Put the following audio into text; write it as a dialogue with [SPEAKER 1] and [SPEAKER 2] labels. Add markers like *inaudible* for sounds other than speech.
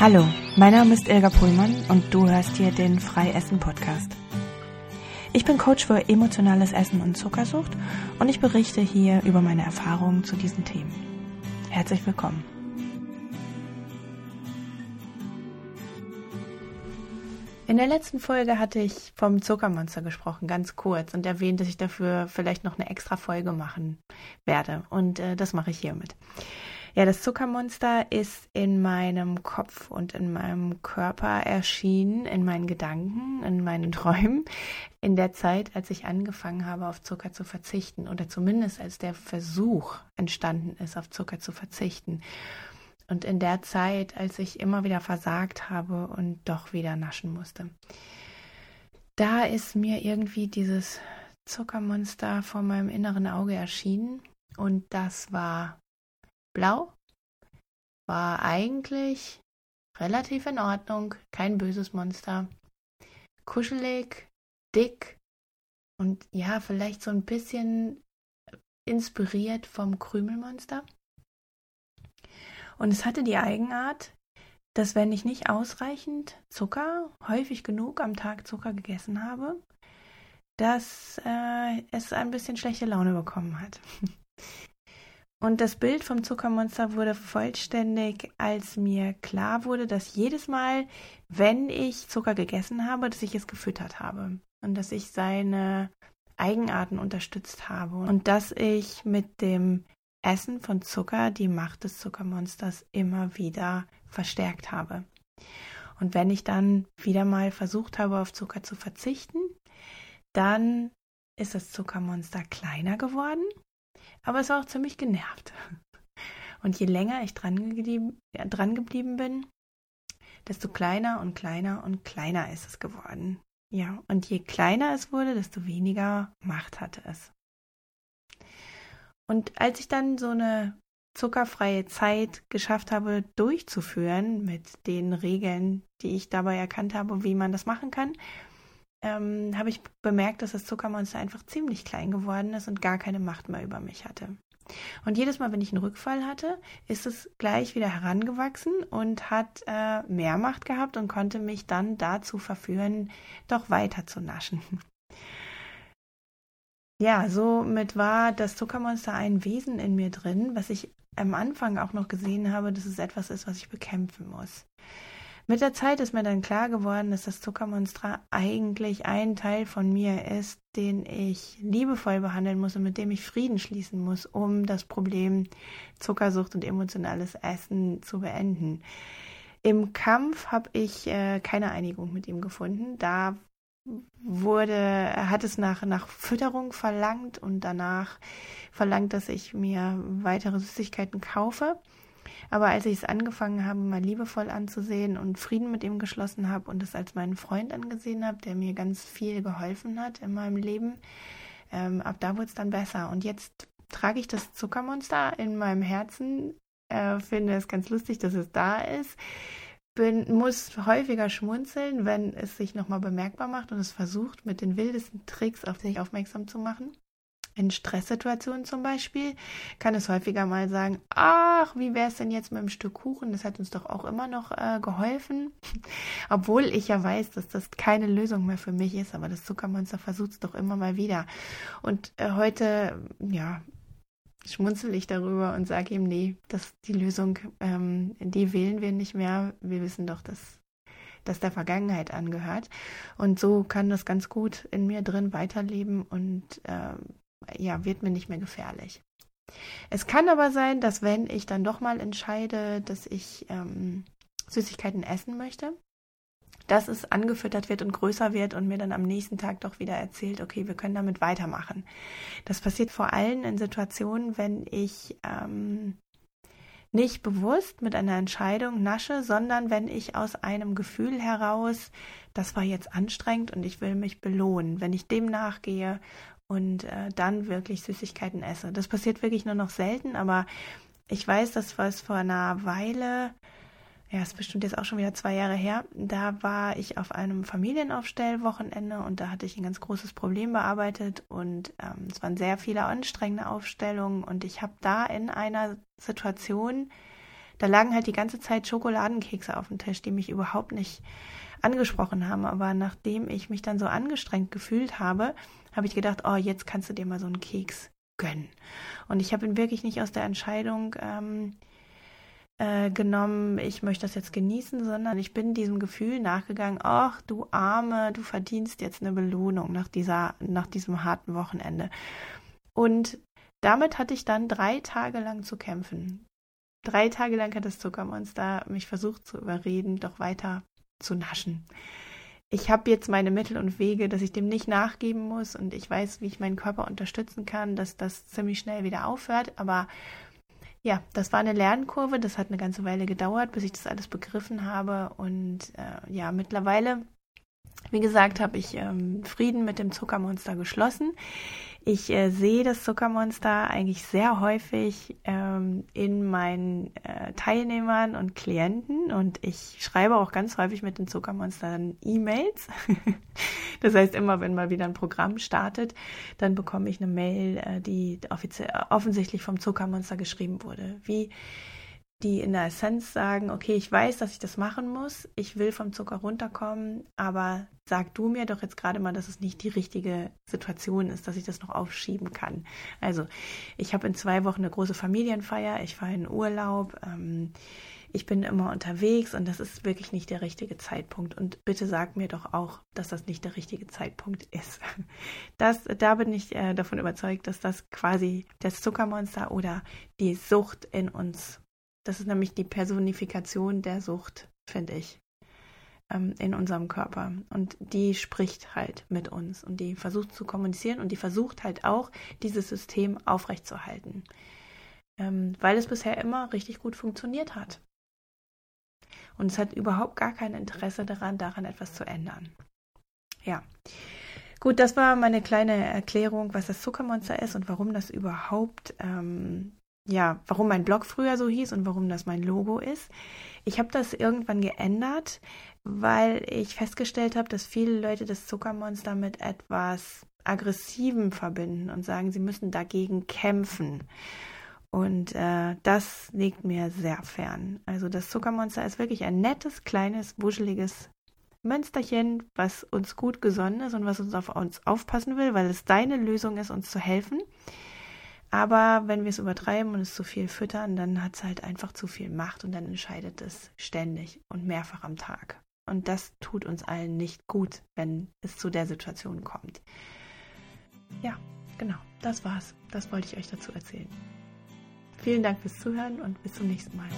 [SPEAKER 1] Hallo, mein Name ist Ilga Pullmann und du hörst hier den Freiessen Podcast. Ich bin Coach für emotionales Essen und Zuckersucht und ich berichte hier über meine Erfahrungen zu diesen Themen. Herzlich willkommen. In der letzten Folge hatte ich vom Zuckermonster gesprochen, ganz kurz, und erwähnt, dass ich dafür vielleicht noch eine extra Folge machen werde. Und äh, das mache ich hiermit. Ja, das Zuckermonster ist in meinem Kopf und in meinem Körper erschienen, in meinen Gedanken, in meinen Träumen, in der Zeit, als ich angefangen habe, auf Zucker zu verzichten oder zumindest als der Versuch entstanden ist, auf Zucker zu verzichten. Und in der Zeit, als ich immer wieder versagt habe und doch wieder naschen musste. Da ist mir irgendwie dieses Zuckermonster vor meinem inneren Auge erschienen und das war blau, war eigentlich relativ in Ordnung, kein böses Monster, kuschelig, dick und ja, vielleicht so ein bisschen inspiriert vom Krümelmonster. Und es hatte die Eigenart, dass wenn ich nicht ausreichend Zucker, häufig genug am Tag Zucker gegessen habe, dass äh, es ein bisschen schlechte Laune bekommen hat. *laughs* Und das Bild vom Zuckermonster wurde vollständig, als mir klar wurde, dass jedes Mal, wenn ich Zucker gegessen habe, dass ich es gefüttert habe. Und dass ich seine Eigenarten unterstützt habe. Und dass ich mit dem Essen von Zucker die Macht des Zuckermonsters immer wieder verstärkt habe. Und wenn ich dann wieder mal versucht habe, auf Zucker zu verzichten, dann ist das Zuckermonster kleiner geworden, aber es war auch ziemlich genervt. Und je länger ich dran, geblieben, ja, dran geblieben bin, desto kleiner und kleiner und kleiner ist es geworden. Ja, und je kleiner es wurde, desto weniger Macht hatte es. Und als ich dann so eine zuckerfreie Zeit geschafft habe durchzuführen mit den Regeln, die ich dabei erkannt habe, wie man das machen kann, ähm, habe ich bemerkt, dass das Zuckermonster einfach ziemlich klein geworden ist und gar keine Macht mehr über mich hatte. Und jedes Mal, wenn ich einen Rückfall hatte, ist es gleich wieder herangewachsen und hat äh, mehr Macht gehabt und konnte mich dann dazu verführen, doch weiter zu naschen. *laughs* Ja, somit war das Zuckermonster ein Wesen in mir drin, was ich am Anfang auch noch gesehen habe, dass es etwas ist, was ich bekämpfen muss. Mit der Zeit ist mir dann klar geworden, dass das Zuckermonster eigentlich ein Teil von mir ist, den ich liebevoll behandeln muss und mit dem ich Frieden schließen muss, um das Problem Zuckersucht und emotionales Essen zu beenden. Im Kampf habe ich äh, keine Einigung mit ihm gefunden. Da wurde, hat es nach, nach Fütterung verlangt und danach verlangt, dass ich mir weitere Süßigkeiten kaufe. Aber als ich es angefangen habe, mal liebevoll anzusehen und Frieden mit ihm geschlossen habe und es als meinen Freund angesehen habe, der mir ganz viel geholfen hat in meinem Leben, ähm, ab da wurde es dann besser. Und jetzt trage ich das Zuckermonster in meinem Herzen, äh, finde es ganz lustig, dass es da ist bin, muss häufiger schmunzeln, wenn es sich nochmal bemerkbar macht und es versucht, mit den wildesten Tricks auf sich aufmerksam zu machen. In Stresssituationen zum Beispiel kann es häufiger mal sagen, ach, wie wäre es denn jetzt mit einem Stück Kuchen? Das hat uns doch auch immer noch äh, geholfen. *laughs* Obwohl ich ja weiß, dass das keine Lösung mehr für mich ist, aber das Zuckermonster versucht es doch immer mal wieder. Und äh, heute, ja, schmunzel ich darüber und sage ihm, nee, das die Lösung, ähm, die wählen wir nicht mehr. Wir wissen doch, dass das der Vergangenheit angehört. Und so kann das ganz gut in mir drin weiterleben und äh, ja, wird mir nicht mehr gefährlich. Es kann aber sein, dass wenn ich dann doch mal entscheide, dass ich ähm, Süßigkeiten essen möchte, dass es angefüttert wird und größer wird und mir dann am nächsten Tag doch wieder erzählt, okay, wir können damit weitermachen. Das passiert vor allem in Situationen, wenn ich ähm, nicht bewusst mit einer Entscheidung nasche, sondern wenn ich aus einem Gefühl heraus, das war jetzt anstrengend und ich will mich belohnen, wenn ich dem nachgehe und äh, dann wirklich Süßigkeiten esse. Das passiert wirklich nur noch selten, aber ich weiß, das war es vor einer Weile ja, ist bestimmt jetzt auch schon wieder zwei Jahre her, da war ich auf einem Familienaufstellwochenende und da hatte ich ein ganz großes Problem bearbeitet und ähm, es waren sehr viele anstrengende Aufstellungen und ich habe da in einer Situation da lagen halt die ganze Zeit Schokoladenkekse auf dem Tisch, die mich überhaupt nicht angesprochen haben. Aber nachdem ich mich dann so angestrengt gefühlt habe, habe ich gedacht, oh, jetzt kannst du dir mal so einen Keks gönnen. Und ich habe ihn wirklich nicht aus der Entscheidung ähm, äh, genommen, ich möchte das jetzt genießen, sondern ich bin diesem Gefühl nachgegangen, ach du Arme, du verdienst jetzt eine Belohnung nach dieser, nach diesem harten Wochenende. Und damit hatte ich dann drei Tage lang zu kämpfen. Drei Tage lang hat das Zuckermonster mich versucht zu überreden, doch weiter zu naschen. Ich habe jetzt meine Mittel und Wege, dass ich dem nicht nachgeben muss und ich weiß, wie ich meinen Körper unterstützen kann, dass das ziemlich schnell wieder aufhört. Aber ja, das war eine Lernkurve. Das hat eine ganze Weile gedauert, bis ich das alles begriffen habe. Und äh, ja, mittlerweile wie gesagt, habe ich ähm, Frieden mit dem Zuckermonster geschlossen. Ich äh, sehe das Zuckermonster eigentlich sehr häufig ähm, in meinen äh, Teilnehmern und Klienten und ich schreibe auch ganz häufig mit den Zuckermonstern E-Mails. *laughs* das heißt, immer wenn mal wieder ein Programm startet, dann bekomme ich eine Mail, äh, die offensichtlich vom Zuckermonster geschrieben wurde. Wie die in der Essenz sagen, okay, ich weiß, dass ich das machen muss, ich will vom Zucker runterkommen, aber sag du mir doch jetzt gerade mal, dass es nicht die richtige Situation ist, dass ich das noch aufschieben kann. Also, ich habe in zwei Wochen eine große Familienfeier, ich fahre in Urlaub, ähm, ich bin immer unterwegs und das ist wirklich nicht der richtige Zeitpunkt. Und bitte sag mir doch auch, dass das nicht der richtige Zeitpunkt ist. *laughs* Das, da bin ich äh, davon überzeugt, dass das quasi das Zuckermonster oder die Sucht in uns das ist nämlich die Personifikation der Sucht, finde ich, ähm, in unserem Körper. Und die spricht halt mit uns und die versucht zu kommunizieren und die versucht halt auch, dieses System aufrechtzuerhalten. Ähm, weil es bisher immer richtig gut funktioniert hat. Und es hat überhaupt gar kein Interesse daran, daran etwas zu ändern. Ja. Gut, das war meine kleine Erklärung, was das Zuckermonster ist und warum das überhaupt ähm, ja, warum mein Blog früher so hieß und warum das mein Logo ist. Ich habe das irgendwann geändert, weil ich festgestellt habe, dass viele Leute das Zuckermonster mit etwas Aggressivem verbinden und sagen, sie müssen dagegen kämpfen. Und äh, das liegt mir sehr fern. Also das Zuckermonster ist wirklich ein nettes, kleines, wuscheliges Mönsterchen, was uns gut gesonnen ist und was uns auf uns aufpassen will, weil es deine Lösung ist, uns zu helfen. Aber wenn wir es übertreiben und es zu viel füttern, dann hat es halt einfach zu viel Macht und dann entscheidet es ständig und mehrfach am Tag. Und das tut uns allen nicht gut, wenn es zu der Situation kommt. Ja, genau, das war's. Das wollte ich euch dazu erzählen. Vielen Dank fürs Zuhören und bis zum nächsten Mal.